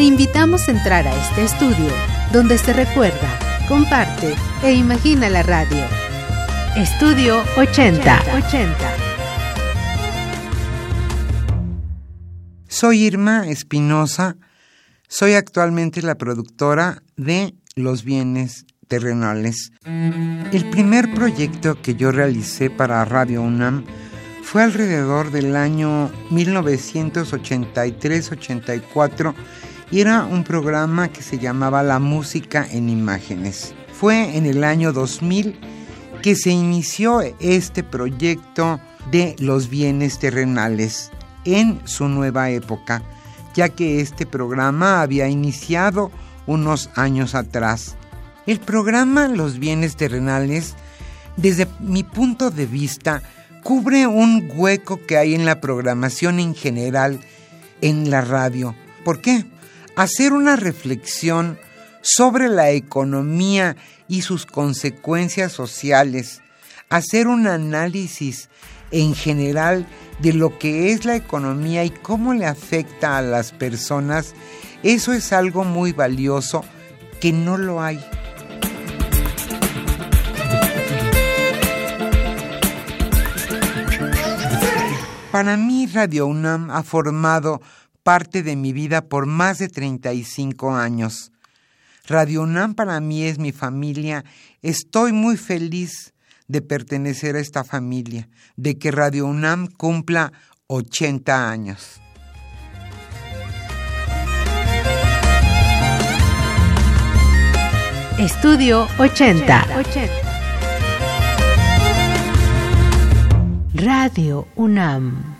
Te invitamos a entrar a este estudio donde se recuerda, comparte e imagina la radio. Estudio 80. 80. Soy Irma Espinosa, soy actualmente la productora de Los Bienes Terrenales. El primer proyecto que yo realicé para Radio UNAM fue alrededor del año 1983-84 y era un programa que se llamaba La Música en Imágenes. Fue en el año 2000 que se inició este proyecto de los bienes terrenales en su nueva época, ya que este programa había iniciado unos años atrás. El programa Los bienes terrenales, desde mi punto de vista, cubre un hueco que hay en la programación en general en la radio. ¿Por qué? Hacer una reflexión sobre la economía y sus consecuencias sociales, hacer un análisis en general de lo que es la economía y cómo le afecta a las personas, eso es algo muy valioso que no lo hay. Para mí Radio UNAM ha formado parte de mi vida por más de 35 años. Radio UNAM para mí es mi familia. Estoy muy feliz de pertenecer a esta familia, de que Radio UNAM cumpla 80 años. Estudio 80. Radio UNAM.